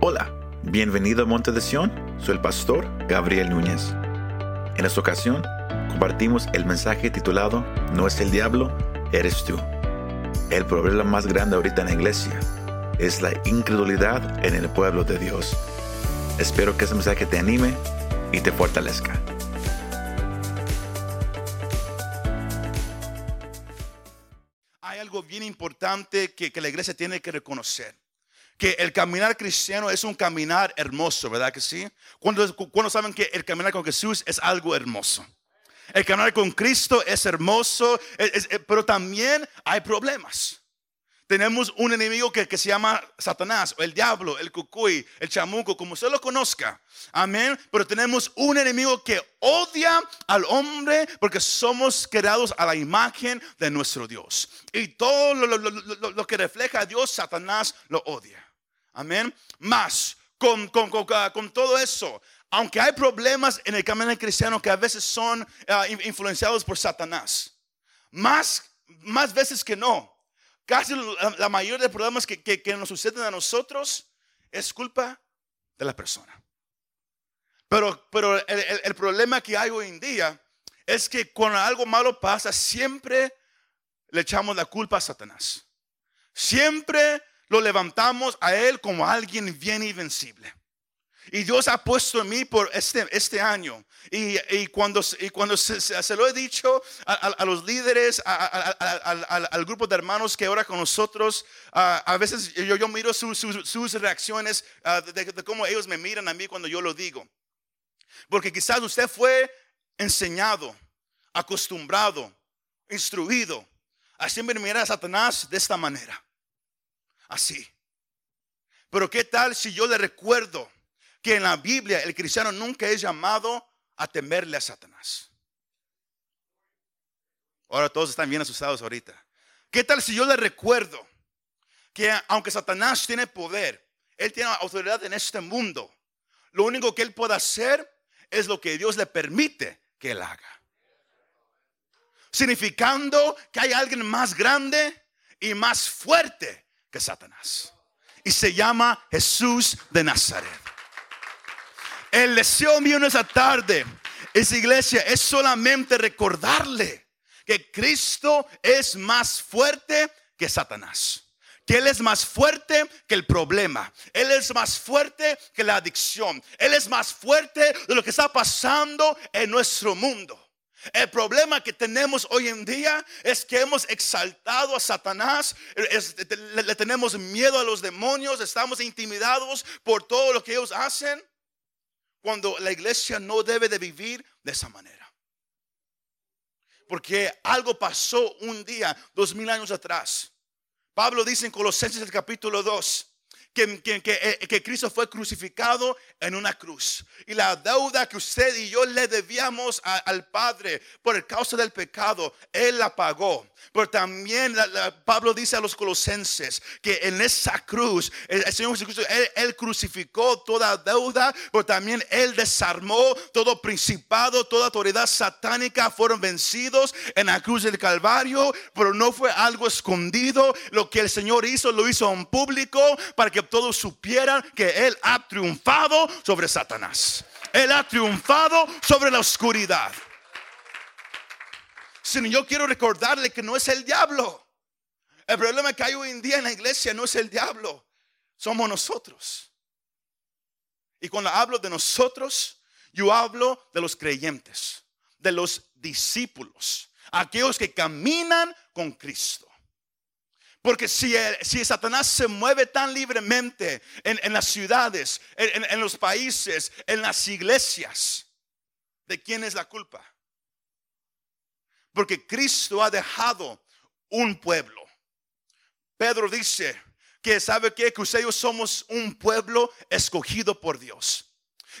Hola, bienvenido a Monte de Sion, soy el pastor Gabriel Núñez. En esta ocasión compartimos el mensaje titulado No es el diablo, eres tú. El problema más grande ahorita en la iglesia es la incredulidad en el pueblo de Dios. Espero que ese mensaje te anime y te fortalezca. Hay algo bien importante que la iglesia tiene que reconocer. Que el caminar cristiano es un caminar hermoso, ¿verdad que sí? Cuando, saben que el caminar con Jesús es algo hermoso. El caminar con Cristo es hermoso, es- pero también hay problemas. Tenemos un enemigo que, que se llama Satanás, el diablo, el cucuy, el chamuco, como usted lo conozca. Amén. Pero tenemos un enemigo que odia al hombre porque somos creados a la imagen de nuestro Dios. Y todo lo- lo- lo- lo que refleja a Dios, Satanás lo odia. Amén. Más, con, con- con- con todo eso, aunque hay problemas en el camino cristiano que a veces son ah, in- influenciados por Satanás, más, más veces que no, casi la, mayoría de problemas que, que- nos suceden a nosotros es culpa de la persona. Pero, pero el- el problema que hay hoy en día es que cuando algo malo pasa, siempre le echamos la culpa a Satanás. Siempre lo levantamos a él como alguien bien invencible. Y Dios ha puesto en mí por este, este año. Y, y cuando, y cuando se, lo he dicho a, los líderes, a- al- grupo de hermanos que ora con nosotros, a veces yo, yo miro su- su- sus reacciones de, de cómo ellos me miran a mí cuando yo lo digo. Porque quizás usted fue enseñado, acostumbrado, instruido a siempre mirar a Satanás de esta manera. Así. Pero ¿qué tal si yo le recuerdo que en la Biblia el cristiano nunca es llamado a temerle a Satanás? Ahora todos están bien asustados ahorita. ¿Qué tal si yo le recuerdo que aunque Satanás tiene poder, él tiene autoridad en este mundo, lo único que él puede hacer es lo que Dios le permite que él haga? Significando que hay alguien más grande y más fuerte que Satanás. Y se llama Jesús de Nazaret. El deseo mío en esa tarde, esa iglesia, es solamente recordarle que Cristo es más fuerte que Satanás. Que Él es más fuerte que el problema. Él es más fuerte que la adicción. Él es más fuerte de lo que está pasando en nuestro mundo. El problema que tenemos hoy en día es que hemos exaltado a Satanás, le tenemos miedo a los demonios, estamos intimidados por todo lo que ellos hacen, cuando la iglesia no debe de vivir de esa manera. Porque algo pasó un día, dos mil años atrás. Pablo dice en Colosenses el capítulo 2 eh, que Cristo fue crucificado en una cruz. Y la deuda que usted y yo le debíamos al Padre por causa del pecado, Él la pagó. Pero también Pablo dice a los colosenses que en esa cruz, el, el Señor Jesucristo, él, él crucificó toda deuda, pero también Él desarmó todo principado, toda autoridad satánica fueron vencidos en la cruz del Calvario, pero no fue algo escondido. Lo que el Señor hizo, lo hizo en público para que todos supieran que Él ha triunfado sobre Satanás. Él ha triunfado sobre la oscuridad. Sino yo quiero recordarle que no es el diablo. El problema que hay hoy en día en la iglesia no es el diablo, somos nosotros. Y cuando hablo de nosotros, yo hablo de los creyentes, de los discípulos, aquellos que caminan con Cristo. Porque si, si Satanás se mueve tan libremente en, en las ciudades, en, en- en los países, en las iglesias, ¿de quién es la culpa? Porque Cristo ha dejado un pueblo. Pedro dice que sabe qué? que ustedes somos un pueblo escogido por Dios.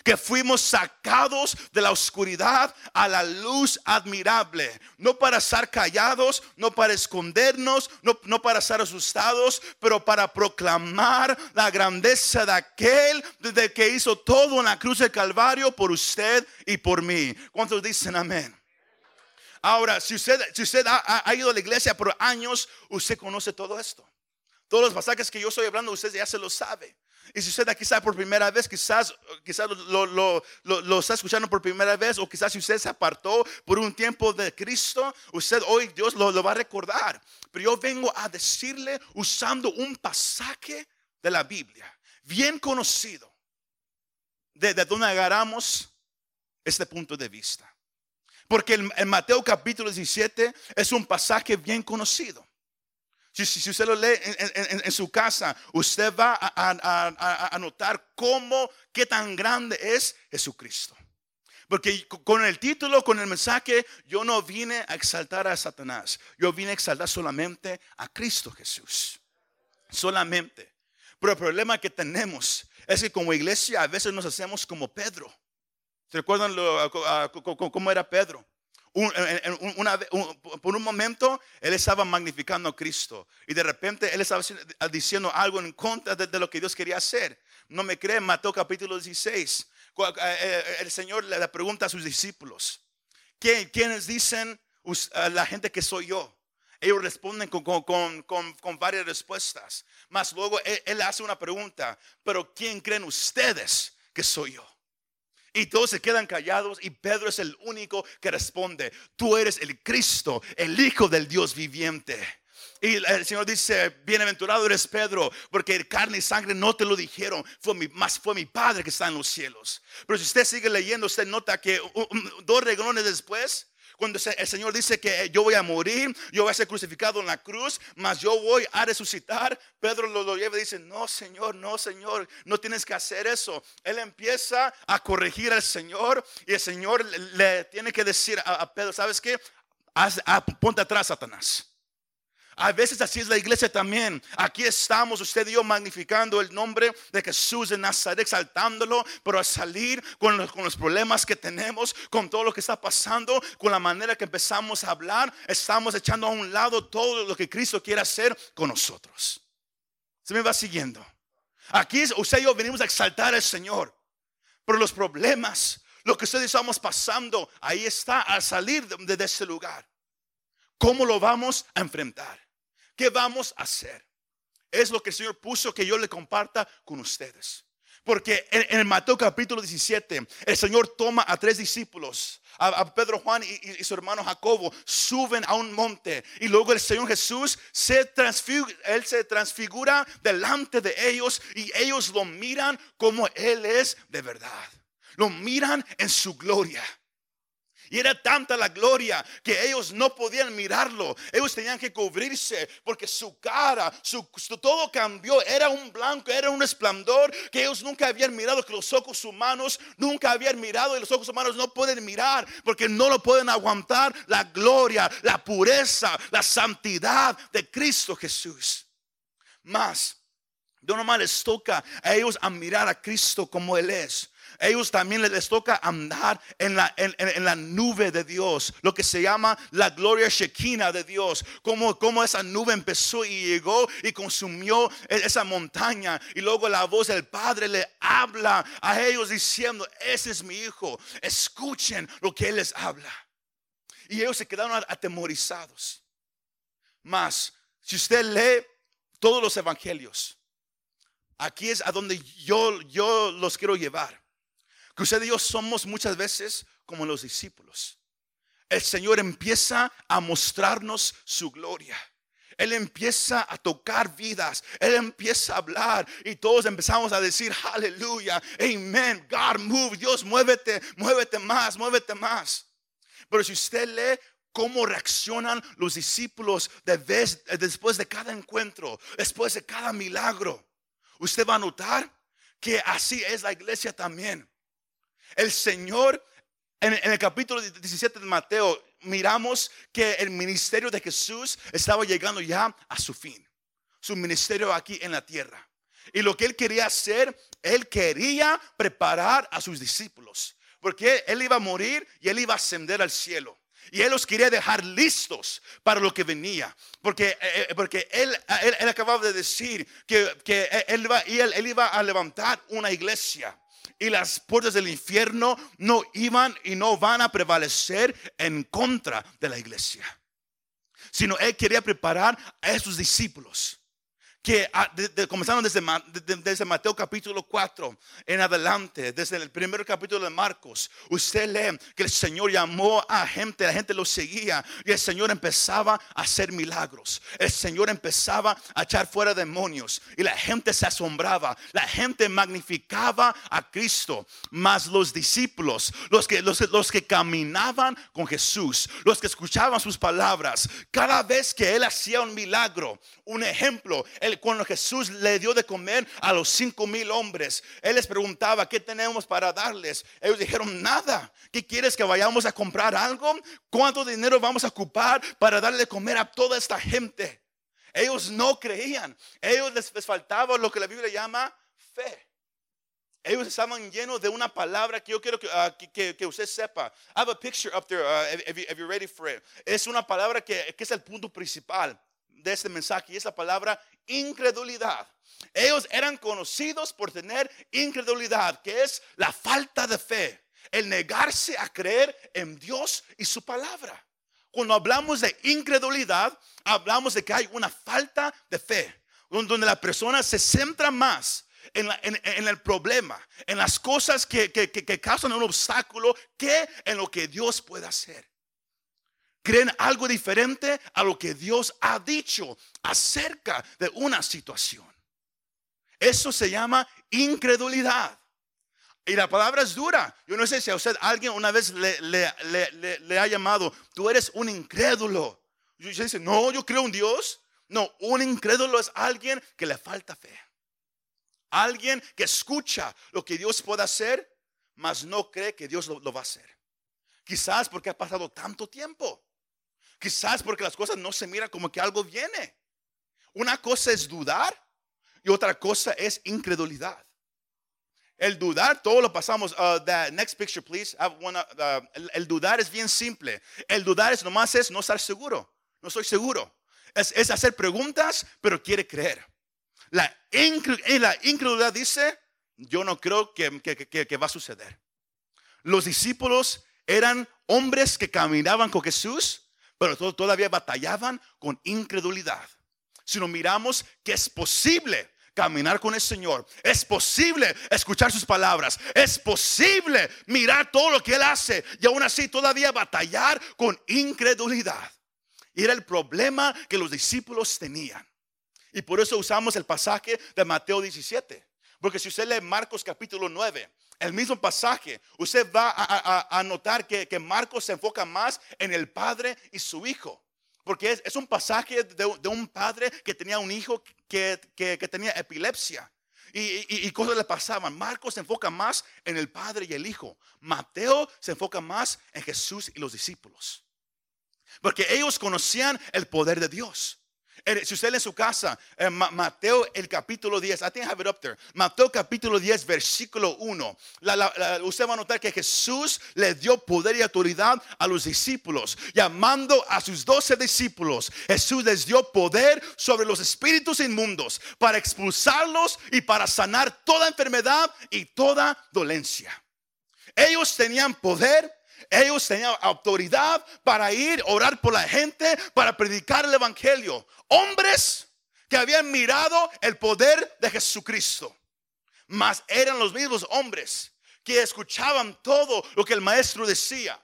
Que fuimos sacados de la oscuridad a la luz admirable. No para estar callados, no para escondernos, no, no para estar asustados, pero para proclamar la grandeza de aquel desde que hizo todo en la cruz del Calvario por usted y por mí. ¿Cuántos dicen amén? Ahora, si usted, si usted ha, ha- ido a la iglesia por años, usted conoce todo esto. Todos los pasajes que yo estoy hablando, usted ya se lo sabe. Y si usted aquí está por primera vez, quizás, quizás lo, lo, está escuchando por primera vez, o quizás si usted se apartó por un tiempo de Cristo, usted hoy Dios lo, va a recordar. Pero yo vengo a decirle usando un pasaje de la Biblia, bien conocido, de, de donde agarramos este punto de vista. Porque en Mateo capítulo 17 es un pasaje bien conocido. Si, usted lo lee en, su casa, usted va a, a, notar cómo, qué tan grande es Jesucristo. Porque con el título, con el mensaje, yo no vine a exaltar a Satanás. Yo vine a exaltar solamente a Cristo Jesús. Solamente. Pero el problema que tenemos es que como iglesia a veces nos hacemos como Pedro. ¿Se recuerdan cómo era Pedro? Por un momento él estaba magnificando a Cristo y de repente él estaba diciendo algo en contra de, lo que Dios quería hacer. No me creen, Mateo capítulo 16. Eh, eh, el Señor le pregunta a sus discípulos, ¿quiénes dicen la gente que soy yo? Ellos responden con, varias respuestas. Más luego él, él hace una pregunta, pero ¿quién creen ustedes que soy yo? Y todos se quedan callados y Pedro es el único que responde, tú eres el Cristo, el Hijo del Dios viviente. Y el Señor dice, bienaventurado eres Pedro, porque carne y sangre no te lo dijeron, fue mi, más fue mi Padre que está en los cielos. Pero si usted sigue leyendo, usted nota que dos reglones después, cuando el Señor dice que yo voy a morir, yo voy a ser crucificado en la cruz, mas yo voy a resucitar, Pedro lo, lleva y dice, no Señor, no Señor, no tienes que hacer eso. Él empieza a corregir al Señor y el Señor le, tiene que decir a, Pedro, ¿sabes qué? ponte atrás, Satanás. A veces así es la iglesia también. Aquí estamos, usted y yo, magnificando el nombre de Jesús de Nazaret, exaltándolo, pero a salir con los, con los problemas que tenemos, con todo lo que está pasando, con la manera que empezamos a hablar, estamos echando a un lado todo lo que Cristo quiere hacer con nosotros. Se me va siguiendo. Aquí usted y yo venimos a exaltar al Señor, pero los problemas, lo que ustedes estamos pasando, ahí está al salir de, de ese lugar. ¿Cómo lo vamos a enfrentar? ¿Qué vamos a hacer? Es lo que el Señor puso que yo le comparta con ustedes. Porque en, el Mateo capítulo 17, el Señor toma a tres discípulos, a, Pedro, Juan y, su hermano Jacobo, suben a un monte. Y luego el Señor Jesús se transfigura, él se transfigura delante de ellos y ellos lo miran como Él es de verdad. Lo miran en su gloria. Y era tanta la gloria que ellos no podían mirarlo. Ellos tenían que cubrirse porque su cara, su, todo cambió. Era un blanco, era un esplendor que ellos nunca habían mirado, que los ojos humanos nunca habían mirado y los ojos humanos no pueden mirar porque no lo pueden aguantar la gloria, la pureza, la santidad de Cristo Jesús. Más, no nomás les toca a ellos a mirar a Cristo como Él es ellos también les toca andar en la, en, la nube de Dios, lo que se llama la gloria Shekinah de Dios, como, como esa nube empezó y llegó y consumió e, esa montaña y luego la voz del Padre le habla a ellos diciendo, ese es mi hijo, escuchen lo que Él les habla. Y ellos se quedaron atemorizados. Más, si usted lee todos los evangelios, aquí es a donde yo, yo los quiero llevar. Que usted y yo somos muchas veces como los discípulos. El Señor empieza a mostrarnos su gloria. Él empieza a tocar vidas. Él empieza a hablar y todos empezamos a decir, aleluya, amén, God move, Dios muévete, muévete más, muévete más. Pero si usted lee cómo reaccionan los discípulos después de cada encuentro, después de cada milagro, usted va a notar que así es la iglesia también. El Señor, en, el capítulo 17 de Mateo, miramos que el ministerio de Jesús estaba llegando ya a su fin. Su ministerio aquí en la tierra. Y lo que él quería hacer, él quería preparar a sus discípulos. Porque él iba a morir y él iba a ascender al cielo. Y él los quería dejar listos para lo que venía. Porque, eh, eh, porque él, él, acababa de decir que, él, él iba a levantar una iglesia y las puertas del infierno no iban y no van a prevalecer en contra de la iglesia. Sino él quería preparar a sus discípulos que ah, comenzaron desde, desde, Mateo capítulo 4 en adelante, desde el primer capítulo de Marcos, usted lee que el Señor llamó a gente, la gente lo seguía y el Señor empezaba a hacer milagros. El Señor empezaba a echar fuera demonios y la gente se asombraba, la gente magnificaba a Cristo, más los discípulos, los que, los, los que caminaban con Jesús, los que escuchaban sus palabras, cada vez que Él hacía un milagro, un ejemplo, cuando Jesús le dio de comer a los cinco mil hombres, Él les preguntaba, ¿qué tenemos para darles? Ellos dijeron, nada. ¿Qué quieres que vayamos a comprar algo? ¿Cuánto dinero vamos a ocupar para darle de comer a toda esta gente? Ellos no creían. Ellos les, faltaba lo que la Biblia llama fe. Ellos estaban llenos de una palabra que yo quiero que, ah, que, usted sepa. I have a picture up there uh, if, you're ready for it. Es una palabra que, que es el punto principal de este mensaje y es la palabra incredulidad. Ellos eran conocidos por tener incredulidad, que es la falta de fe, el negarse a creer en Dios y su palabra. Cuando hablamos de incredulidad, hablamos de que hay una falta de fe, donde la persona se centra más en, el problema, en las cosas que, que causan un obstáculo, que en lo que Dios puede hacer creen algo diferente a lo que Dios ha dicho acerca de una situación. Eso se llama incredulidad. Y la palabra es dura. Yo no sé si a usted alguien una vez le, ha llamado, tú eres un incrédulo. Y usted dice, no, yo creo en Dios. No, un incrédulo es alguien que le falta fe. Alguien que escucha lo que Dios puede hacer, mas no cree que Dios lo va a hacer. Quizás porque ha pasado tanto tiempo. Quizás porque las cosas no se miran como que algo viene. Una cosa es dudar y otra cosa es incredulidad. El dudar, todo lo pasamos. Uh, next picture, please. Uh, el, dudar es bien simple. El dudar es nomás es no estar seguro. No estoy seguro. Es, hacer preguntas, pero quiere creer. La, incredulidad dice, yo no creo que va a suceder. Los discípulos eran hombres que caminaban con Jesús, pero todavía batallaban con incredulidad. Si no miramos que es posible caminar con el Señor, es posible escuchar sus palabras, es posible mirar todo lo que Él hace y aún así todavía batallar con incredulidad. Era el problema que los discípulos tenían. Y por eso usamos el pasaje de Mateo 17. Porque si usted lee Marcos capítulo 9, el mismo pasaje, usted va a, notar que, Marcos se enfoca más en el padre y su hijo. Porque es, un pasaje de, un padre que tenía un hijo que, tenía epilepsia. Y, y, cosas le pasaban. Marcos se enfoca más en el padre y el hijo. Mateo se enfoca más en Jesús y los discípulos. Porque ellos conocían el poder de Dios. Si usted en su casa, eh, Mateo el capítulo 10, I think I have it up there. Mateo capítulo 10, versículo 1. usted va a notar que Jesús le dio poder y autoridad a los discípulos. Llamando a sus doce discípulos, Jesús les dio poder sobre los espíritus inmundos para expulsarlos y para sanar toda enfermedad y toda dolencia. Ellos tenían poder ellos tenían autoridad para ir, orar por la gente, para predicar el Evangelio. Hombres que habían mirado el poder de Jesucristo. Mas eran los mismos hombres que escuchaban todo lo que el maestro decía.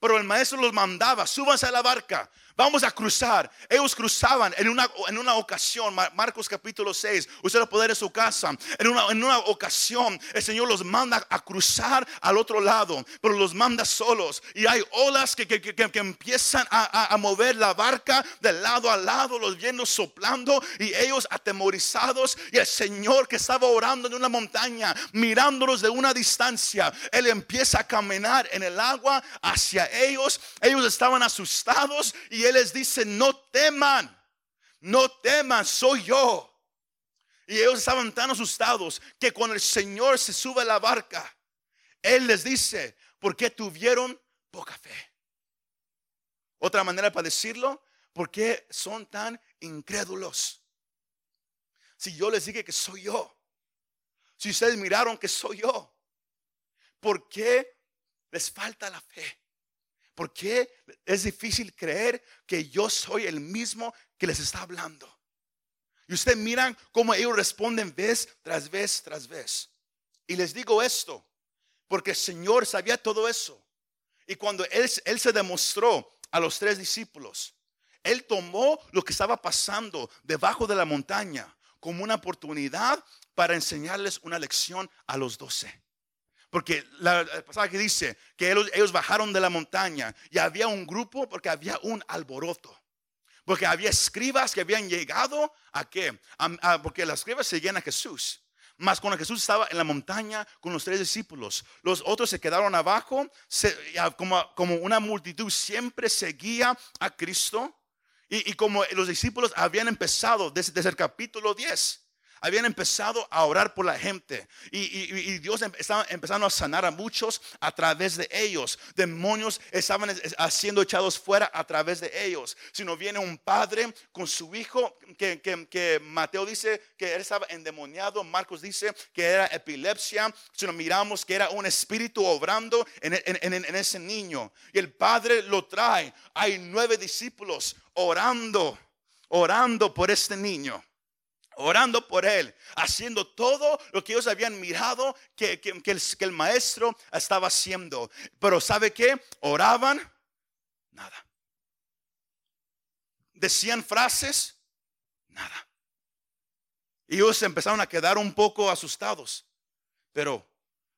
Pero el maestro los mandaba, súbanse a la barca, Vamos a cruzar. Ellos cruzaban en una, en una ocasión, Marcos capítulo 6, usted lo puede en su casa. En una, en una ocasión el Señor los manda a cruzar al otro lado, pero los manda solos. Y hay olas que, que, que, que empiezan a, a, mover la barca de lado a lado, los vientos soplando y ellos atemorizados. Y el Señor que estaba orando en una montaña, mirándolos de una distancia, Él empieza a caminar en el agua hacia ellos. Ellos estaban asustados y él les dice, no teman, no teman, soy yo. Y ellos estaban tan asustados que cuando el Señor se sube a la barca, Él les dice, ¿por qué tuvieron poca fe? Otra manera para decirlo, ¿por qué son tan incrédulos? Si yo les dije que soy yo, si ustedes miraron que soy yo, ¿por qué les falta la fe? ¿Por qué es difícil creer que yo soy el mismo que les está hablando? Y usted miran cómo ellos responden vez tras vez tras vez. Y les digo esto, porque el Señor sabía todo eso. Y cuando él, él se demostró a los tres discípulos, Él tomó lo que estaba pasando debajo de la montaña como una oportunidad para enseñarles una lección a los doce. Porque la, pasada que dice que ellos, bajaron de la montaña y había un grupo porque había un alboroto. Porque había escribas que habían llegado a qué? porque las escribas seguían a Jesús. Más cuando Jesús estaba en la montaña con los tres discípulos, los otros se quedaron abajo, como, como, una multitud siempre seguía a Cristo. Y, y como los discípulos habían empezado desde, desde el capítulo 10, habían empezado a orar por la gente y, Dios em, estaba empezando a sanar a muchos a través de ellos. Demonios estaban siendo echados fuera a través de ellos. Si no viene un padre con su hijo, que, Mateo dice que él estaba endemoniado, Marcos dice que era epilepsia. Si no miramos que era un espíritu obrando en, en ese niño y el padre lo trae, hay nueve discípulos orando, orando por este niño orando por él, haciendo todo lo que ellos habían mirado que, el, maestro estaba haciendo. Pero ¿sabe qué? Oraban, nada. Decían frases, nada. Y ellos empezaron a quedar un poco asustados. Pero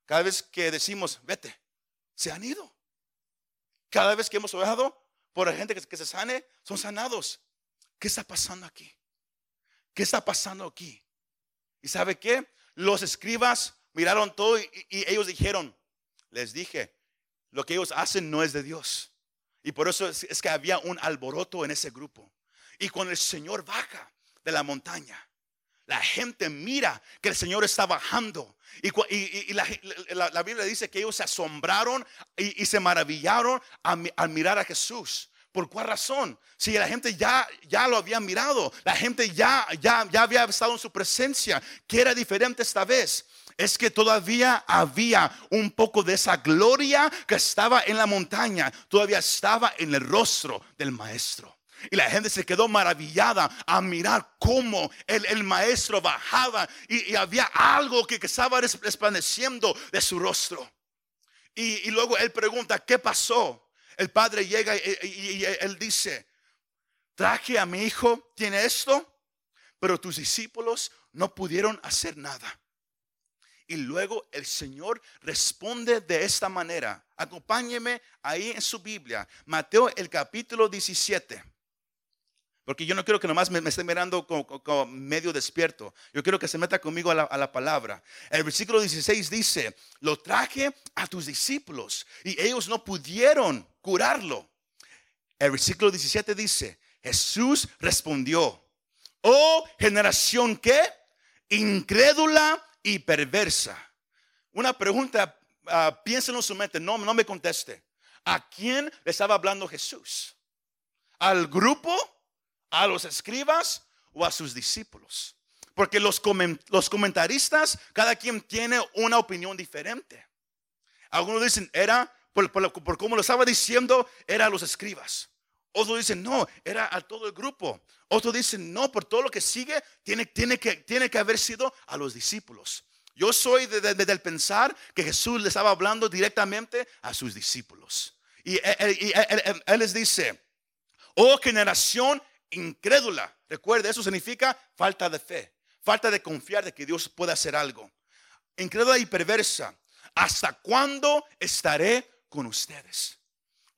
cada vez que decimos, vete, se han ido. Cada vez que hemos orado por la gente que, que se sane, son sanados. ¿Qué está pasando aquí? ¿Qué está pasando aquí? ¿Y sabe qué? Los escribas miraron todo y, ellos dijeron, les dije, lo que ellos hacen no es de Dios. Y por eso es, que había un alboroto en ese grupo. Y cuando el Señor baja de la montaña, la gente mira que el Señor está bajando. Y, la, Biblia dice que ellos se asombraron y, se maravillaron al mirar a Jesús. ¿Por cuál razón? Si la gente ya, ya lo había mirado, la gente ya, ya, ya había estado en su presencia, que era diferente esta vez es que todavía había un poco de esa gloria que estaba en la montaña, todavía estaba en el rostro del maestro. Y la gente se quedó maravillada a mirar cómo el, maestro bajaba y, había algo que, estaba resplandeciendo de su rostro. y luego él pregunta, ¿qué pasó? El padre llega y, él dice, traje a mi hijo, tiene esto, pero tus discípulos no pudieron hacer nada. Y luego el Señor responde de esta manera. Acompáñeme ahí en su Biblia, Mateo el capítulo 17. Porque yo no quiero que nomás me, esté mirando como, medio despierto. Yo quiero que se meta conmigo a la, palabra. El versículo 16 dice, lo traje a tus discípulos y ellos no pudieron curarlo. El versículo 17 dice, Jesús respondió, oh generación que incrédula y perversa. Una pregunta, uh, piénsenlo en su mente, no, no me conteste. ¿A quién le estaba hablando Jesús? ¿Al grupo? ¿A los escribas o a sus discípulos? Porque los, los comentaristas, cada quien tiene una opinión diferente. Algunos dicen, era por, como lo estaba diciendo, era a los escribas. Otros dicen, no, era a todo el grupo. Otros dicen, no, por todo lo que sigue, tiene, tiene, que, tiene que haber sido a los discípulos. Yo soy del pensar que Jesús le estaba hablando directamente a sus discípulos. Y, él, les dice, oh generación incrédula. Recuerde, eso significa falta de fe, falta de confiar de que Dios puede hacer algo. Incrédula y perversa. ¿Hasta cuándo estaré con ustedes.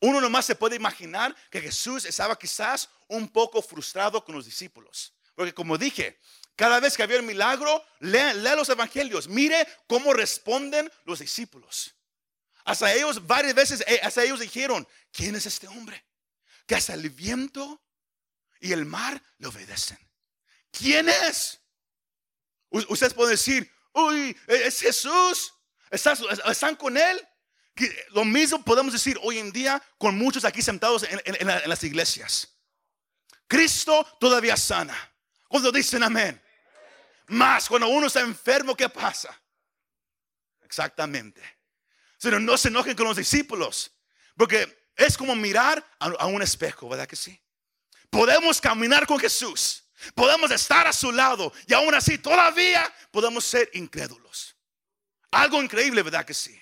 Uno nomás se puede imaginar que Jesús estaba quizás un poco frustrado con los discípulos. Porque como dije, cada vez que había un milagro, lea, los evangelios, mire cómo responden los discípulos. Hasta ellos varias veces, eh, hasta ellos dijeron, ¿quién es este hombre? Que hasta el viento y el mar le obedecen. ¿Quién es? Ustedes pueden decir, uy, es Jesús. ¿Están con él? lo mismo podemos decir hoy en día con muchos aquí sentados en, las iglesias. Cristo todavía sana. Cuando dicen amén. Más cuando uno está enfermo, ¿qué pasa? Exactamente. Pero no se enojen con los discípulos. Porque es como mirar a, un espejo, ¿verdad que sí? Podemos caminar con Jesús. Podemos estar a su lado y aún así todavía podemos ser incrédulos. Algo increíble, ¿verdad que sí?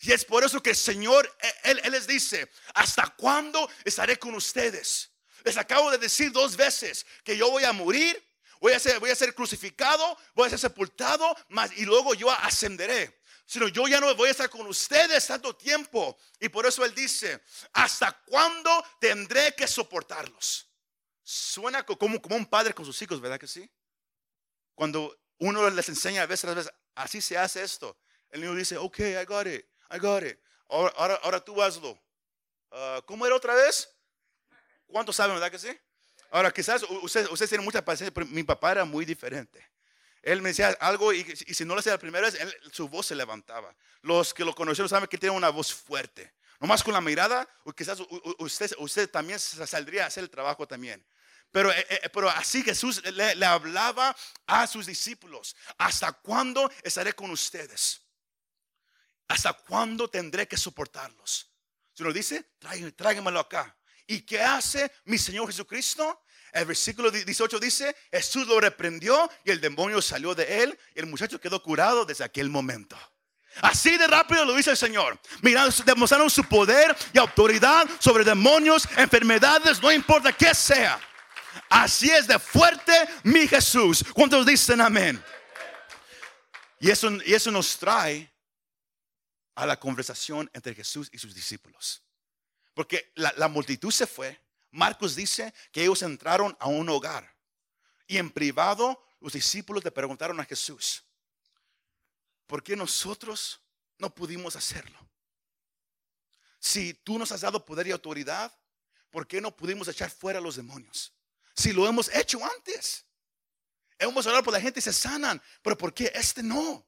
Y es por eso que el Señor, él, él, les dice, ¿hasta cuándo estaré con ustedes? Les acabo de decir dos veces que yo voy a morir, voy a ser, voy a ser crucificado, voy a ser sepultado, y luego yo ascenderé. Sino yo ya no voy a estar con ustedes tanto tiempo. Y por eso Él dice, ¿hasta cuándo tendré que soportarlos? Suena como, como un padre con sus hijos, ¿verdad que sí? Cuando uno les enseña a veces, a veces así se hace esto. El niño dice, ok, I got it, I got it. Ahora, ahora, tú hazlo. Uh, ¿Cómo era otra vez? ¿Cuántos saben, verdad que sí? Ahora, quizás ustedes usted tienen mucha paciencia, pero mi papá era muy diferente. Él me decía algo y, si no lo hacía la primera vez, su voz se levantaba. Los que lo conocieron saben que tiene una voz fuerte. Nomás con la mirada, quizás usted, usted también saldría a hacer el trabajo también. Pero, eh, eh, pero así Jesús le, le, hablaba a sus discípulos. ¿Hasta cuándo estaré con ustedes? ¿Hasta cuándo tendré que soportarlos? Si nos dice, tráiganmelo acá. ¿Y qué hace mi Señor Jesucristo? El versículo 18 dice, Jesús lo reprendió y el demonio salió de él y el muchacho quedó curado desde aquel momento. Así de rápido lo dice el Señor. Mirando, demostraron su poder y autoridad sobre demonios, enfermedades, no importa qué sea. Así es de fuerte mi Jesús. ¿Cuántos dicen amén? Y eso, y eso nos trae a la conversación entre Jesús y sus discípulos. Porque la, multitud se fue. Marcos dice que ellos entraron a un hogar. Y en privado los discípulos le preguntaron a Jesús, ¿por qué nosotros no pudimos hacerlo? Si tú nos has dado poder y autoridad, ¿por qué no pudimos echar fuera a los demonios? Si lo hemos hecho antes. Hemos hablado por la gente y se sanan, pero ¿por qué este no?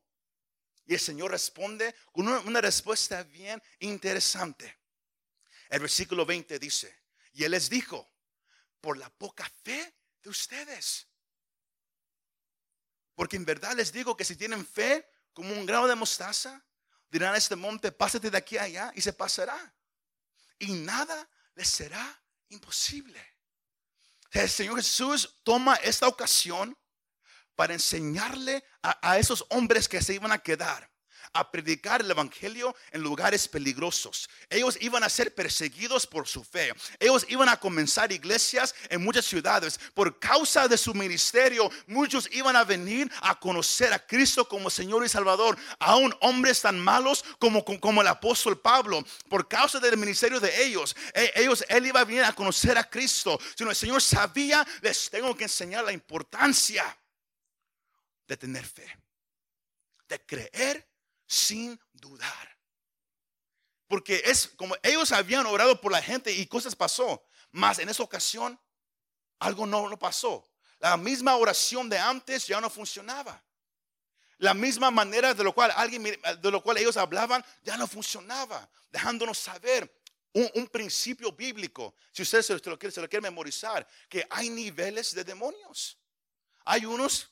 Y el Señor responde con una respuesta bien interesante. El versículo 20 dice, y Él les dijo, por la poca fe de ustedes. Porque en verdad les digo que si tienen fe como un grano de mostaza, dirán a este monte, pásate de aquí a allá y se pasará. Y nada les será imposible. El Señor Jesús toma esta ocasión para enseñarle a esos hombres que se iban a quedar a predicar el Evangelio en lugares peligrosos. Ellos iban a ser perseguidos por su fe. Ellos iban a comenzar iglesias en muchas ciudades. Por causa de su ministerio, muchos iban a venir a conocer a Cristo como Señor y Salvador. Aún hombres tan malos como, como el apóstol Pablo. Por causa del ministerio de ellos, e, ellos, él iba a venir a conocer a Cristo. Sino el Señor sabía, les tengo que enseñar la importancia de tener fe. De creer sin dudar. Porque es como ellos habían orado por la gente y cosas pasó. Mas en esa ocasión algo no, no pasó. La misma oración de antes ya no funcionaba. La misma manera de lo cual alguien de lo cual ellos hablaban ya no funcionaba, dejándonos saber un, principio bíblico. Si usted se lo, quiere, se lo quiere memorizar, que hay niveles de demonios. Hay unos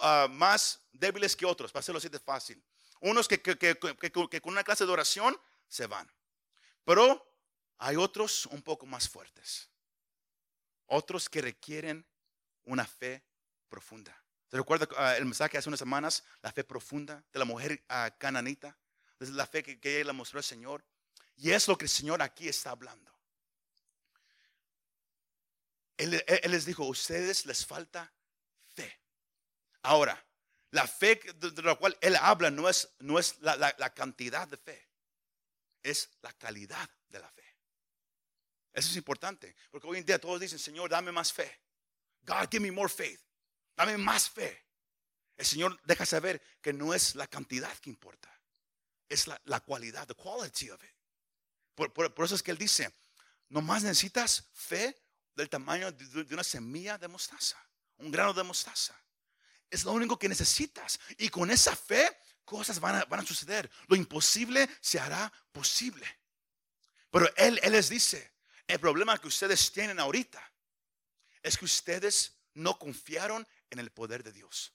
ah, más débiles que otros, para hacerlo así de fácil. Unos que, con una clase de oración se van. Pero hay otros un poco más fuertes. Otros que requieren una fe profunda. ¿Te recuerdas ah, el mensaje hace unas semanas? La fe profunda de la mujer uh, cananita. Es la fe que, ella le mostró al Señor. Y es lo que el Señor aquí está hablando. Él, él les dijo, a ustedes les falta fe. Ahora, la fe de la cual Él habla no es, no es la, cantidad de fe, es la calidad de la fe. Eso es importante, porque hoy en día todos dicen, Señor, dame más fe. God, give me more faith. Dame más fe. El Señor deja saber que no es la cantidad que importa, es la, la cualidad, the quality of it. Por, por, eso es que Él dice, nomás necesitas fe del tamaño de una semilla de mostaza, un grano de mostaza. Es lo único que necesitas. Y con esa fe, cosas van a, van a suceder. Lo imposible se hará posible. Pero él, les dice, el problema que ustedes tienen ahorita es que ustedes no confiaron en el poder de Dios.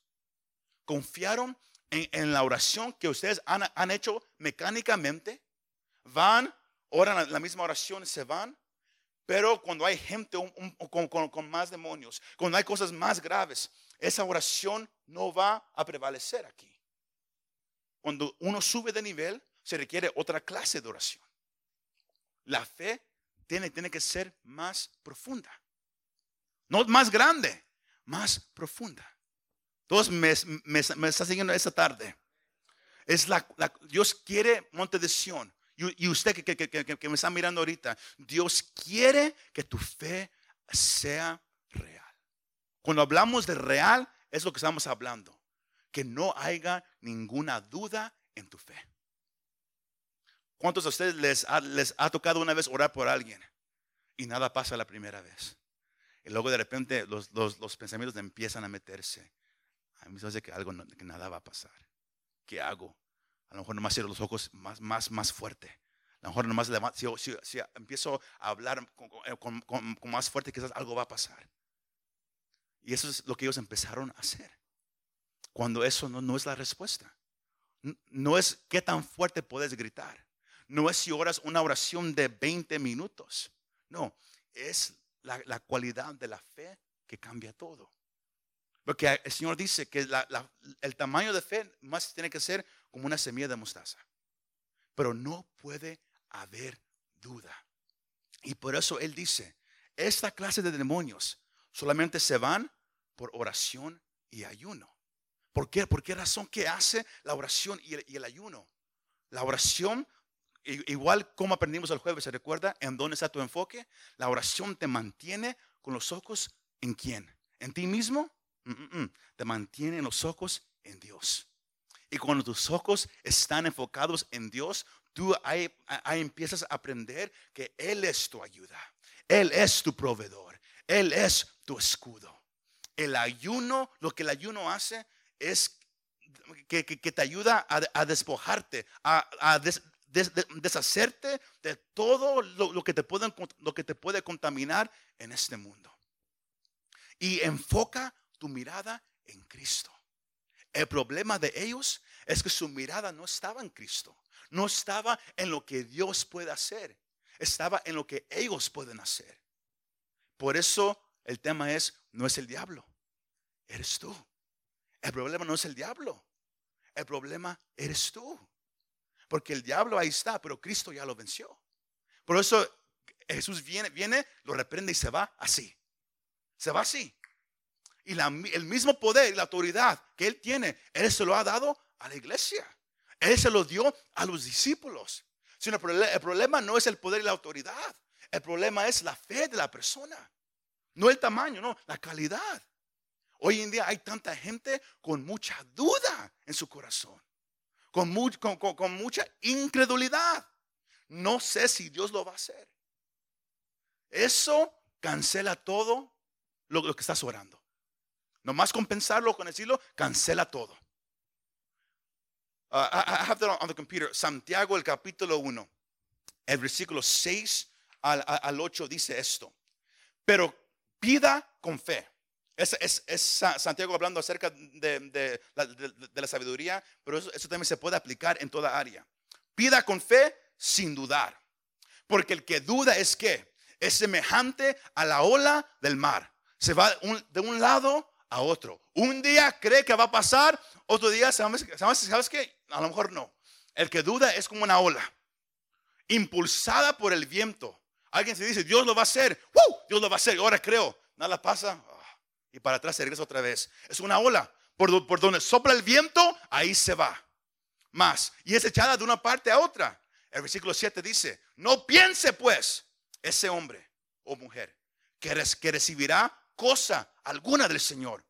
Confiaron en, la oración que ustedes han, han, hecho mecánicamente. Van, oran la misma oración, se van. Pero cuando hay gente con, más demonios, cuando hay cosas más graves, esa oración no va a prevalecer aquí. Cuando uno sube de nivel, se requiere otra clase de oración. La fe tiene, tiene que ser más profunda. No más grande, más profunda. Todos me, me, está siguiendo esta tarde. Es la, Dios quiere monte de Sion. Y, usted que, que, me está mirando ahorita, Dios quiere que tu fe sea. Cuando hablamos de real, es lo que estamos hablando. Que no haya ninguna duda en tu fe. ¿Cuántos de ustedes les ha, tocado una vez orar por alguien y nada pasa la primera vez? Y luego de repente los, los, pensamientos empiezan a meterse. A mí me hace que algo, que nada va a pasar. ¿Qué hago? A lo mejor nomás cierro los ojos más, más, más fuerte. A lo mejor nomás si, si, empiezo a hablar con, más fuerte, quizás algo va a pasar. Y eso es lo que ellos empezaron a hacer. Cuando eso no, no es la respuesta. No es qué tan fuerte puedes gritar. No es si oras una oración de 20 minutos. No, es la, la cualidad de la fe que cambia todo. Porque el Señor dice que el tamaño de fe más tiene que ser como una semilla de mostaza. Pero no puede haber duda. Y por eso Él dice, esta clase de demonios solamente se van por oración y ayuno. ¿Por qué? ¿Por qué razón? ¿Qué hace la oración y el, ayuno? La oración, igual como aprendimos el jueves, ¿se recuerda? ¿En dónde está tu enfoque? La oración te mantiene con los ojos en quién? ¿En ti mismo? Mm, mm, mm. Te mantiene los ojos en Dios. Y cuando tus ojos están enfocados en Dios, tú ahí, empiezas a aprender que Él es tu ayuda. Él es tu proveedor. Él es tu escudo. El ayuno, lo que el ayuno hace es que, te ayuda a, despojarte, a, deshacerte de todo lo, que te lo que te puede contaminar en este mundo. Y enfoca tu mirada en Cristo. El problema de ellos es que su mirada no estaba en Cristo, no estaba en lo que Dios puede hacer, estaba en lo que ellos pueden hacer. Por eso el tema es, no es el diablo, eres tú. El problema no es el diablo, el problema eres tú. Porque el diablo ahí está, pero Cristo ya lo venció. Por eso Jesús viene, viene, lo reprende y se va así. Se va así. Y el mismo poder y la autoridad que Él tiene, Él se lo ha dado a la iglesia. Él se lo dio a los discípulos. Sino el problema no es el poder y la autoridad. El problema es la fe de la persona. No el tamaño, no, la calidad. Hoy en día hay tanta gente con mucha duda en su corazón. Con, con mucha incredulidad. No sé si Dios lo va a hacer. Eso cancela todo lo que estás orando. Nomás compensarlo con decirlo, cancela todo. Uh, I, have that on, the computer. Santiago, el capítulo 1, el versículo 6 al, al 8 dice esto. Pero pida con fe. Es, es, Santiago hablando acerca de, la sabiduría, pero eso, eso, también se puede aplicar en toda área. Pida con fe sin dudar, porque el que duda es que es semejante a la ola del mar. Se va de un lado a otro. Un día cree que va a pasar, otro día, ¿sabes, sabes, qué? A lo mejor no. El que duda es como una ola, impulsada por el viento. Alguien se dice, Dios lo va a hacer, Dios lo va a hacer, ahora creo, nada pasa, ah, y para atrás se regresa otra vez. Es una ola, por, donde sopla el viento, ahí se va. Más, y es echada de una parte a otra. El versículo 7 dice, no piense pues ese hombre o mujer que recibirá cosa alguna del Señor.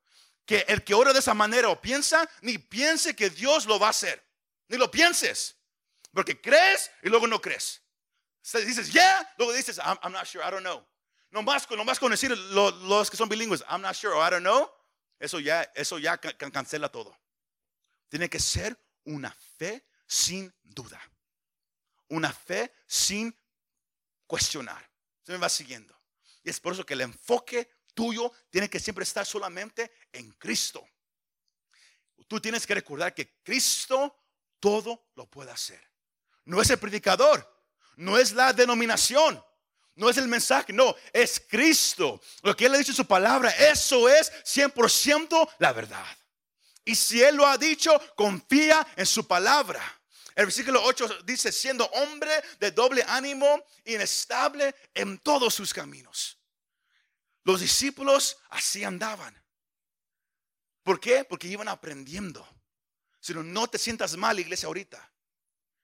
Que el que ora de esa manera o piensa, ni piense que Dios lo va a hacer. Ni lo pienses. Porque crees y luego no crees. Dices, yeah, luego dices, I'm, not sure, I don't know. No más, no más con decir los, que son bilingües, I'm not sure, I don't know. Eso ya, eso ya cancela todo. Tiene que ser una fe sin duda. Una fe sin cuestionar. Se me va siguiendo. Y es por eso que el enfoque tuyo tiene que siempre estar solamente en Cristo. Tú tienes que recordar que Cristo todo lo puede hacer. No es el predicador, no es la denominación, No es el mensaje, no, es Cristo. Lo que Él ha dicho en su palabra, eso es 100% la verdad. Y si Él lo ha dicho, confía en su palabra. El versículo 8 dice, siendo hombre de doble ánimo, inestable en todos sus caminos. Los discípulos así andaban. ¿Por qué? Porque iban aprendiendo. Si no, no te sientas mal, iglesia, ahorita.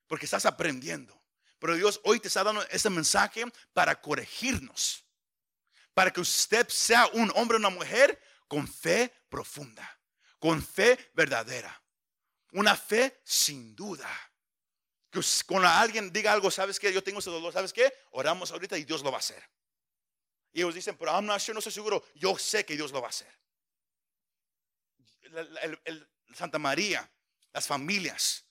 Porque estás aprendiendo. Pero Dios hoy te está dando este mensaje para corregirnos. Para que usted sea un hombre o una mujer con fe profunda. Con fe verdadera. Una fe sin duda que cuando alguien diga algo, ¿sabes qué? Yo tengo ese dolor, ¿sabes qué? Oramos ahorita y Dios lo va a hacer. Y ellos dicen, pero I'm not sure, no estoy seguro. Yo sé que Dios lo va a hacer. Santa María, las familias,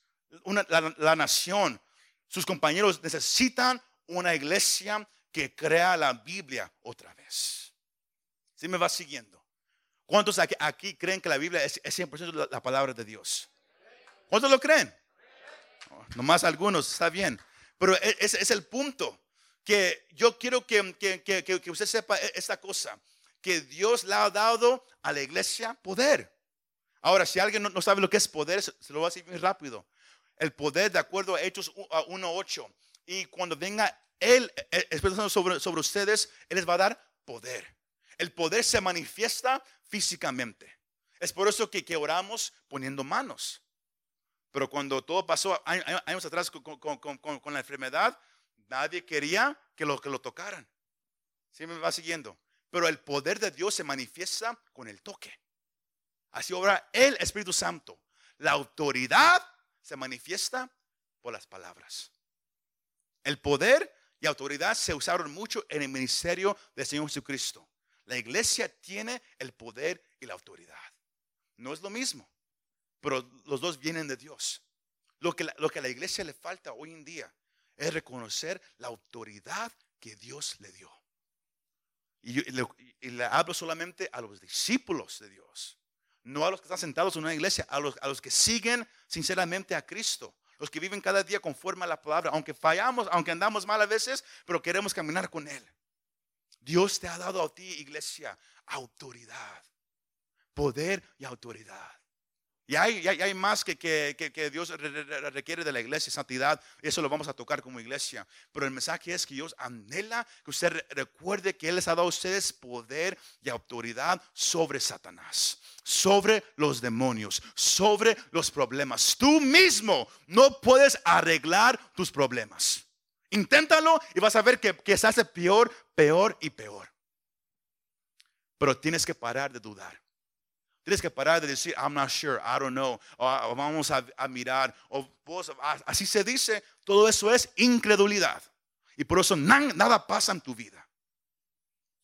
la, nación, sus compañeros necesitan una iglesia que crea la Biblia otra vez. Si me va siguiendo? ¿Cuántos aquí, creen que la Biblia es, es 100% la palabra de Dios? ¿Cuántos lo creen? nomás algunos, está bien. Pero e, ese es el punto. Que yo quiero que, usted sepa e, esta cosa. Que Dios le ha dado a la iglesia poder. Ahora, si alguien no, sabe lo que es poder, se, lo voy a decir muy rápido. El poder, de acuerdo a Hechos 1.8. Y cuando venga Él, e, sobre, sobre ustedes, Él les va a dar poder. El poder se manifiesta físicamente. Es por eso que, que oramos poniendo manos. Pero cuando todo pasó años atrás con, la enfermedad, nadie quería que lo, que lo tocaran. ¿Sí me va siguiendo? Pero el poder de Dios se manifiesta con el toque. Así obra el Espíritu Santo. La autoridad se manifiesta por las palabras. El poder y autoridad se usaron mucho en el ministerio del Señor Jesucristo. La iglesia tiene el poder y la autoridad. No es lo mismo pero los dos vienen de Dios. Lo que, lo que a la iglesia le falta hoy en día es reconocer la autoridad que Dios le dio. Y, le, hablo solamente a los discípulos de Dios, no a los que están sentados en una iglesia, a los, a los que siguen sinceramente a Cristo, los que viven cada día conforme a la palabra, aunque fallamos, aunque andamos mal a veces, pero queremos caminar con Él. Dios te ha dado a ti, iglesia, autoridad, poder y autoridad. Y hay, más que, Dios requiere de la iglesia, santidad. Eso lo vamos a tocar como iglesia. Pero el mensaje es que Dios anhela que usted recuerde que Él les ha dado a ustedes poder y autoridad sobre Satanás, sobre los demonios, sobre los problemas. Tú mismo no puedes arreglar tus problemas. Inténtalo y vas a ver que se hace peor, peor y peor. Pero tienes que parar de dudar. Tienes que parar de decir, I'm not sure, I don't know, o, vamos a, mirar, o así se dice, todo eso es incredulidad. Y por eso nada pasa en tu vida.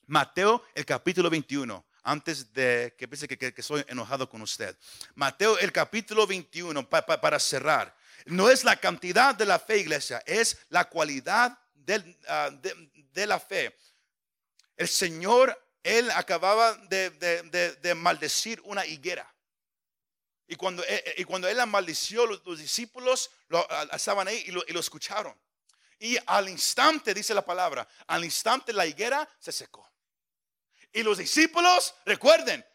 Mateo, el capítulo 21, antes de que piense que, que, soy enojado con usted. Mateo, el capítulo 21, para cerrar. No es la cantidad de la fe, iglesia, es la cualidad ah, de, de la fe. El Señor él acababa de, maldecir una higuera. Y cuando, eh, eh, y cuando él la maldició, los, discípulos lo, estaban ahí y lo, y lo, escucharon. Y al instante, dice la palabra, al instante la higuera se secó. Y los discípulos, recuerden,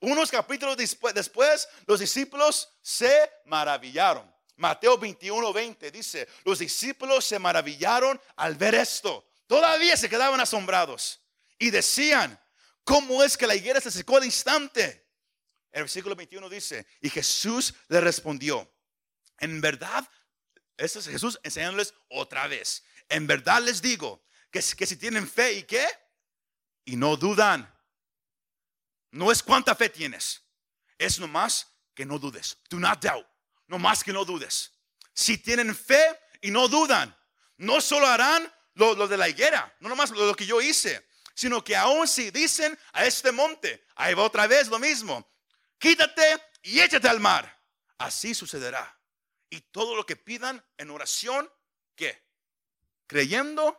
unos capítulos después, después los discípulos se maravillaron. Mateo 21, 20 dice, los discípulos se maravillaron al ver esto. Todavía se quedaban asombrados y decían, ¿Cómo es que la higuera se secó al instante? El versículo 21 dice, y Jesús le respondió, en verdad, eso es Jesús enseñándoles otra vez, en verdad les digo que, que si tienen fe y qué, y no dudan, no es cuánta fe tienes, es nomás que no dudes. Do not doubt, nomás que no dudes. Si tienen fe y no dudan, no solo harán lo, lo de la higuera, no nomás lo, lo que yo hice, sino que aún si dicen a este monte, ahí va otra vez lo mismo, quítate y échate al mar, así sucederá. Y todo lo que pidan en oración, ¿qué? Creyendo,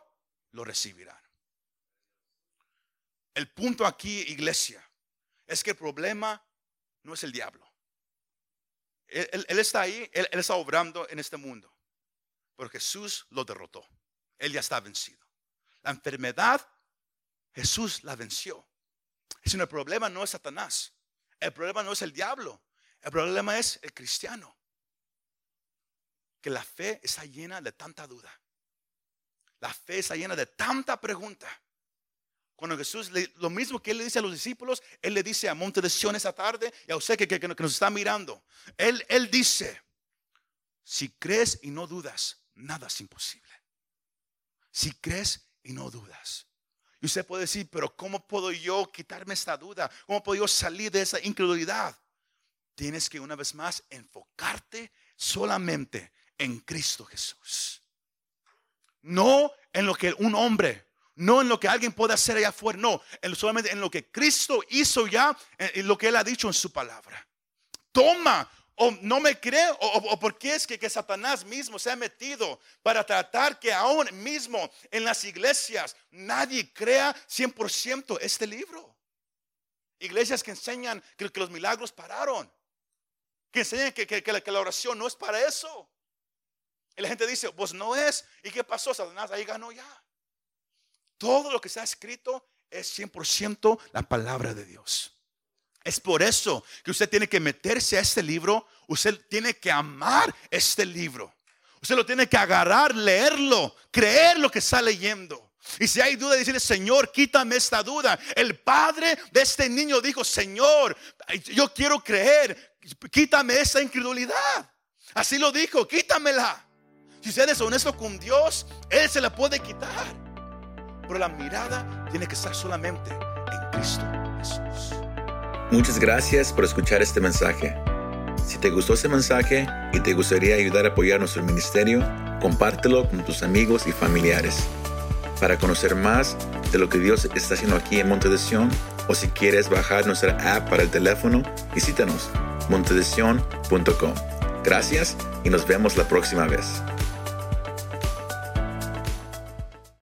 lo recibirán. El punto aquí, iglesia, es que el problema no es el diablo. Él, está ahí, él, él está obrando en este mundo. Pero Jesús lo derrotó. Él ya está vencido. La enfermedad, Jesús la venció. Es el problema no es Satanás. El problema no es el diablo. El problema es el cristiano. Que la fe está llena de tanta duda. La fe está llena de tanta pregunta. Cuando Jesús, lo mismo que Él le dice a los discípulos, Él le dice a Monte de Sion esa tarde y a usted que, que, nos está mirando. Él, él dice, si crees y no dudas, nada es imposible. Si crees y no dudas. Y usted puede decir, pero ¿cómo puedo yo quitarme esta duda? ¿Cómo puedo yo salir de esa incredulidad? Tienes que una vez más enfocarte solamente en Cristo Jesús. No en lo que un hombre, no en lo que alguien puede hacer allá afuera, no, solamente en lo que Cristo hizo ya, en lo que Él ha dicho en su palabra. Toma o no me cree, o, porque es que, que, Satanás mismo se ha metido para tratar que aún mismo en las iglesias nadie crea 100% este libro. Iglesias que enseñan que, los milagros pararon, que enseñan que, que, la, oración no es para eso. Y la gente dice, pues no es. ¿Y qué pasó? Satanás ahí ganó ya. Todo lo que ha escrito es 100% la palabra de Dios. Es por eso que usted tiene que meterse a este libro, usted tiene que amar este libro. Usted lo tiene que agarrar, leerlo, creer lo que está leyendo. Y si hay duda, decirle, Señor, quítame esta duda. El padre de este niño dijo, Señor, yo quiero creer, quítame esa incredulidad. Así lo dijo, quítamela. Si usted es honesto con Dios, Él se la puede quitar. Pero la mirada tiene que estar solamente en Cristo Jesús. Muchas gracias por escuchar este mensaje. Si te gustó este mensaje y te gustaría ayudar a apoyar nuestro ministerio, compártelo con tus amigos y familiares. Para conocer más de lo que Dios está haciendo aquí en Monte de o si quieres bajar nuestra app para el teléfono, visítanos montedesion.com. Gracias y nos vemos la próxima vez.